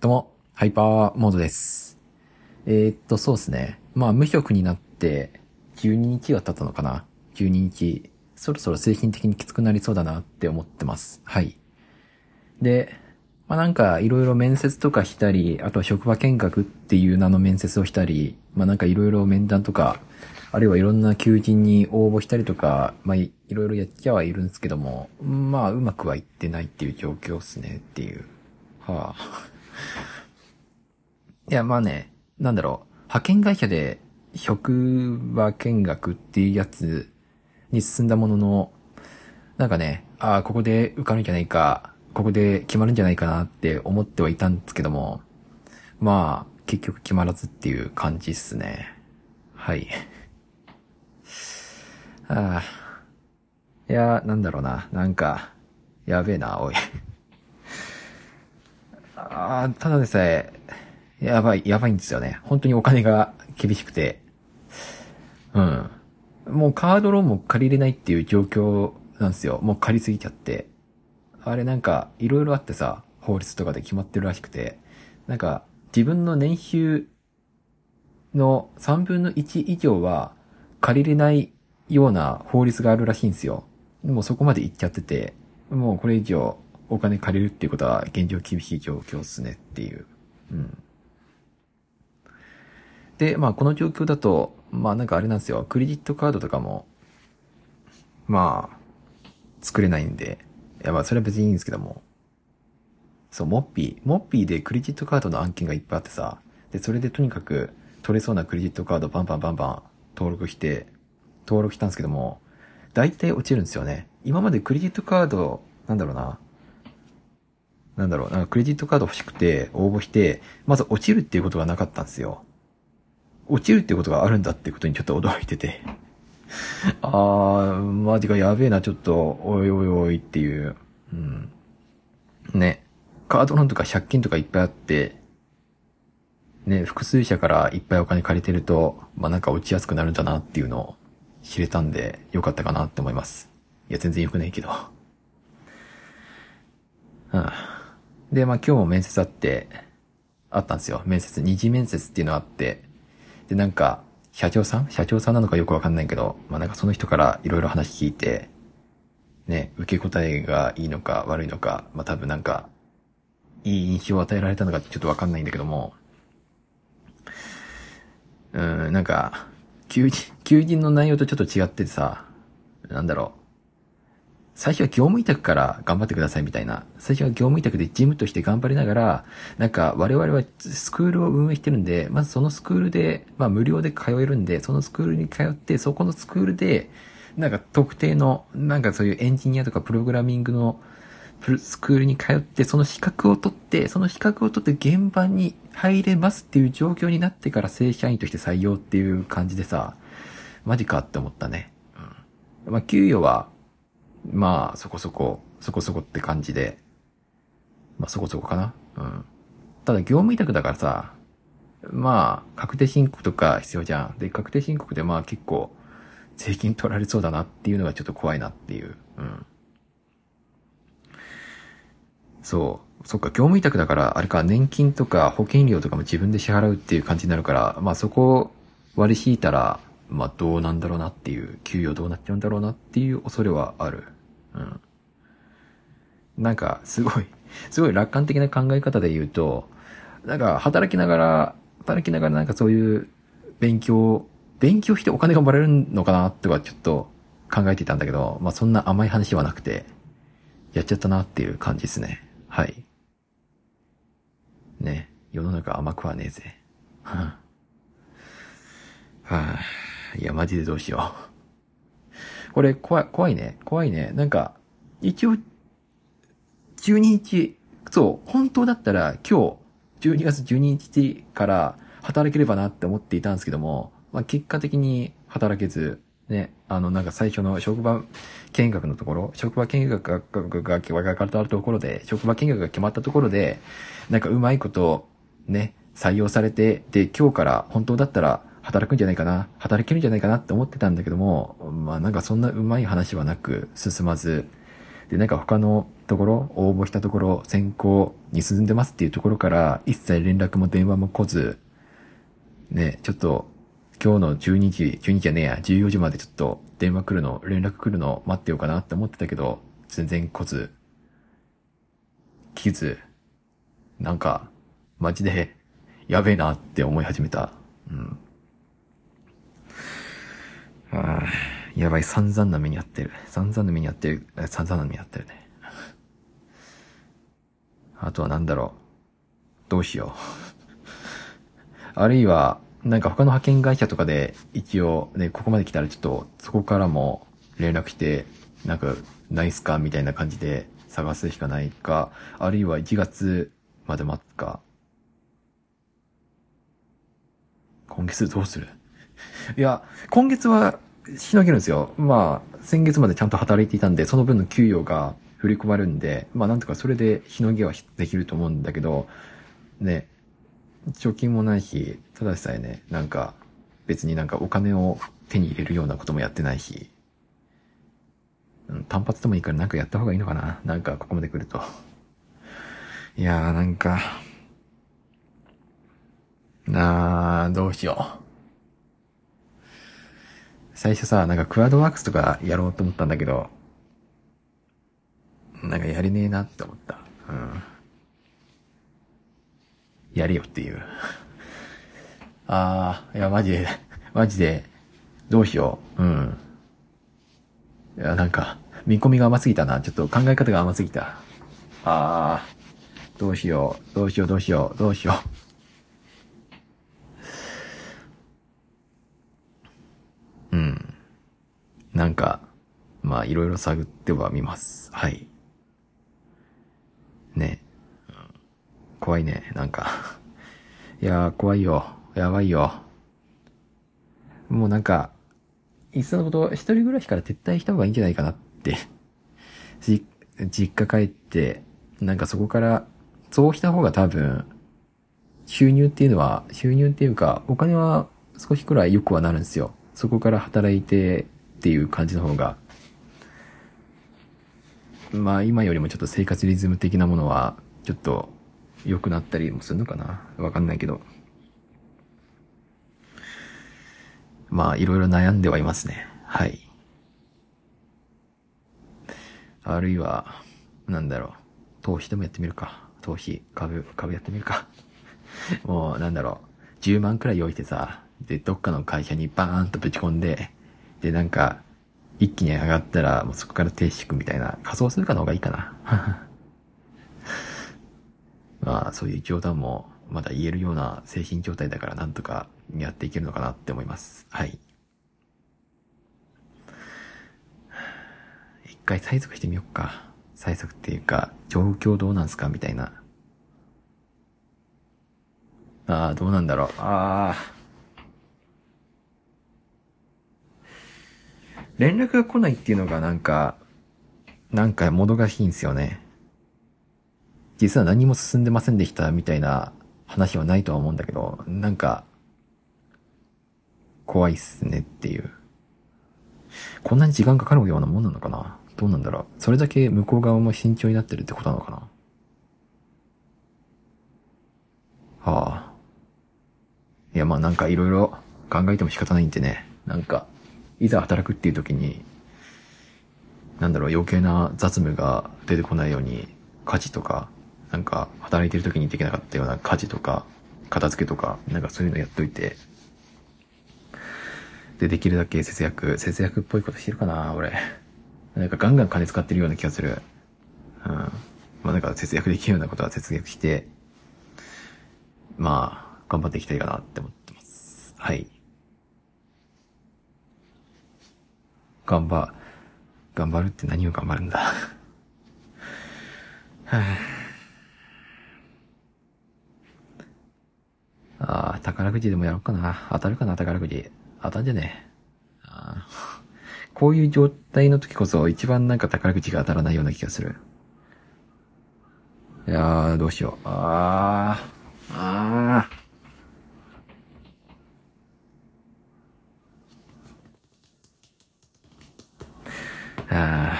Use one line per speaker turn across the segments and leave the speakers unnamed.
どうも、ハイパーモードです。えー、っと、そうですね。まあ、無職になって、12日が経ったのかな ?12 日。そろそろ精神的にきつくなりそうだなって思ってます。はい。で、まあなんか、いろいろ面接とかしたり、あとは職場見学っていう名の面接をしたり、まあなんかいろいろ面談とか、あるいはいろんな求人に応募したりとか、まあいろいろやっちゃはいるんですけども、まあうまくはいってないっていう状況っすねっていう。はあ。いや、まあね、なんだろう、派遣会社で職場見学っていうやつに進んだものの、なんかね、ああ、ここで受かるんじゃないか、ここで決まるんじゃないかなって思ってはいたんですけども、まあ、結局決まらずっていう感じっすね。はい。ああ。いや、なんだろうな、なんか、やべえな、おい。ああ、ただでさえ、やばい、やばいんですよね。本当にお金が厳しくて。うん。もうカードローンも借りれないっていう状況なんですよ。もう借りすぎちゃって。あれなんか、いろいろあってさ、法律とかで決まってるらしくて。なんか、自分の年収の3分の1以上は借りれないような法律があるらしいんですよ。でもそこまで行っちゃってて、もうこれ以上お金借りるっていうことは現状厳しい状況っすねっていう。うん。で、まあこの状況だと、まあなんかあれなんですよ。クレジットカードとかも、まあ、作れないんで、いやまあそれは別にいいんですけども。そう、モッピー。モッピーでクレジットカードの案件がいっぱいあってさ、で、それでとにかく取れそうなクレジットカードバンバンバンバン登録して、登録したんですけども、大体落ちるんですよね。今までクレジットカード、なんだろうな。なんだろう、なんかクレジットカード欲しくて応募して、まず落ちるっていうことがなかったんですよ。落ちるっていうことがあるんだっていうことにちょっと驚いてて。あー、マジかやべえな、ちょっと、おいおいおいっていう。うん。ね。カードローンとか借金とかいっぱいあって、ね、複数社からいっぱいお金借りてると、まあなんか落ちやすくなるんだなっていうのを知れたんで、よかったかなって思います。いや、全然良くないけど。うん。で、まあ今日も面接あって、あったんですよ。面接、二次面接っていうのがあって、で、なんか、社長さん？社長さんなのかよくわかんないけど、まあなんかその人からいろいろ話聞いて、ね、受け答えがいいのか悪いのか、まあ多分なんか、いい印象を与えられたのかちょっとわかんないんだけども、うん、なんか、求人、求人の内容とちょっと違っててさ、なんだろう。最初は業務委託から頑張ってくださいみたいな。最初は業務委託で事務として頑張りながら、なんか我々はスクールを運営してるんで、まずそのスクールで、まあ無料で通えるんで、そのスクールに通って、そこのスクールで、なんか特定の、なんかそういうエンジニアとかプログラミングのスクールに通って、その資格を取って、その資格を取って現場に入れますっていう状況になってから正社員として採用っていう感じでさ、マジかって思ったね。うん。まあ給与は、まあ、そこそこ、そこそこって感じで、まあそこそこかな。うん。ただ業務委託だからさ、まあ、確定申告とか必要じゃん。で、確定申告でまあ結構、税金取られそうだなっていうのがちょっと怖いなっていう。うん。そう。そっか、業務委託だから、あれか、年金とか保険料とかも自分で支払うっていう感じになるから、まあそこを割り引いたら、まあどうなんだろうなっていう、給与どうなっちゃうんだろうなっていう恐れはある。うん。なんか、すごい、すごい楽観的な考え方で言うと、なんか、働きながら、働きながらなんかそういう勉強、勉強してお金がもらえるのかなとかちょっと考えていたんだけど、まあそんな甘い話はなくて、やっちゃったなっていう感じですね。はい。ね、世の中甘くはねえぜ。はあ、はあ、いや、マジでどうしよう。これ、怖い、怖いね。怖いね。なんか、一応、12日、そう、本当だったら今日、12月12日から働ければなって思っていたんですけども、まあ結果的に働けず、ね、あの、なんか最初の職場見学のところ、職場見学が、が、が、が、が、が、ところで、職場見学が決まったところで、なんかうまいこと、ね、採用されて、で、今日から本当だったら働くんじゃないかな、働けるんじゃないかなって思ってたんだけども、まあなんかそんなうまい話はなく進まず、で、なんか他のところ、応募したところ、選考に進んでますっていうところから、一切連絡も電話も来ず、ね、ちょっと、今日の12時、12時じゃねえや、14時までちょっと電話来るの、連絡来るの待ってようかなって思ってたけど、全然来ず、来ず、なんか、マジで、やべえなって思い始めた。うん。ああ、やばい、散々な目にあってる。散々な目にあってる。散々な目にあってるね。あとはなんだろう。どうしよう。あるいは、なんか他の派遣会社とかで一応ね、ここまで来たらちょっとそこからも連絡して、なんかないっすかみたいな感じで探すしかないか、あるいは1月まで待つか。今月どうするいや、今月はしのげるんですよ。まあ、先月までちゃんと働いていたんで、その分の給与が振り込まれるんで、まあなんとかそれでしのぎはできると思うんだけど、ね、貯金もないし、ただでさえね、なんか、別になんかお金を手に入れるようなこともやってないし、うん単発でもいいからなんかやった方がいいのかななんかここまで来ると。いやーなんか、なあどうしよう。最初さ、なんかクワードワークスとかやろうと思ったんだけど、なんかやれねえなって思った。うん。やれよっていう。ああ、いや、マジで、マジで、どうしよう。うん。いや、なんか、見込みが甘すぎたな。ちょっと考え方が甘すぎた。ああ、どうしよう、どうしよう、どうしよう、どうしよう。うん。なんか、まあ、いろいろ探ってはみます。はい。ね。怖いね、なんか。いやー、怖いよ。やばいよ。もうなんか、いっそのこと、一人暮らしから撤退した方がいいんじゃないかなって。じ、実家帰って、なんかそこから、そうした方が多分、収入っていうのは、収入っていうか、お金は少しくらい良くはなるんですよ。そこから働いてっていう感じの方が。まあ今よりもちょっと生活リズム的なものは、ちょっと良くなったりもするのかなわかんないけど。まあいろいろ悩んではいますね。はい。あるいは、なんだろう。投資でもやってみるか。投資、株、株やってみるか。もう、なんだろう。10万くらい用意してさ、で、どっかの会社にバーンとぶち込んで、で、なんか、一気に上がったら、もうそこから停止くみたいな、仮想するかの方がいいかな。まあ、そういう冗談も、まだ言えるような精神状態だから、なんとかやっていけるのかなって思います。はい。一回催促してみよっか。催促っていうか、状況どうなんすかみたいな。ああ、どうなんだろう。ああ。連絡が来ないっていうのがなんか、なんかもどかしいんですよね。実は何も進んでませんでしたみたいな話はないとは思うんだけど、なんか、怖いっすねっていう。こんなに時間かかるようなもんなのかな？どうなんだろう？それだけ向こう側も慎重になってるってことなのかな？はあ。いや、まあなんかいろいろ考えても仕方ないんでね。なんか、いざ働くっていう時に、なんだろう、余計な雑務が出てこないように、家事とか、なんか、働いてる時にできなかったような家事とか、片付けとか、なんかそういうのやっといて、で、できるだけ節約、節約っぽいことしてるかな、俺。なんかガンガン金使ってるような気がする。うん。まあなんか節約できるようなことは節約して、まあ、頑張っていきたいかなって思ってます。はい。頑張、頑張るって何を頑張るんだ。は あああ、宝くじでもやろうかな。当たるかな、宝くじ。当たんじゃねえ。ああこういう状態の時こそ一番なんか宝くじが当たらないような気がする。いやー、どうしよう。あー、あー。あ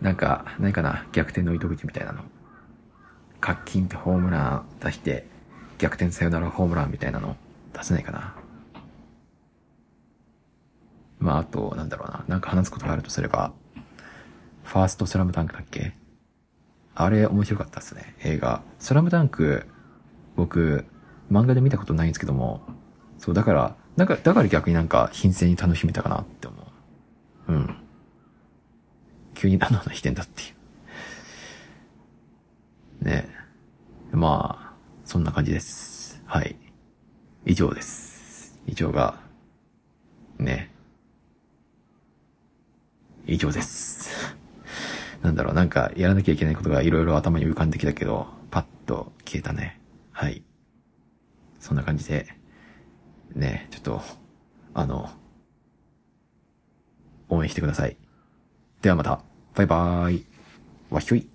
ーなんか、何かな？逆転の糸口みたいなの。カッキンってホームラン出して、逆転サヨナラホームランみたいなの出せないかな。まあ、あと、なんだろうな。なんか話すことがあるとすれば、ファーストスラムダンクだっけ？あれ面白かったっすね。映画。スラムダンク、僕、漫画で見たことないんですけども、そう、だから、なんか、だから逆になんか、新鮮に楽しめたかなって思う。うん。急に何の話してんだっていう。ねえまあ、そんな感じです。はい。以上です。以上が、ね。以上です。なんだろう、なんかやらなきゃいけないことがいろいろ頭に浮かんできたけど、パッと消えたね。はい。そんな感じで、ね、ちょっと、あの、応援してください。ではまた、バイバーイ。わひょい。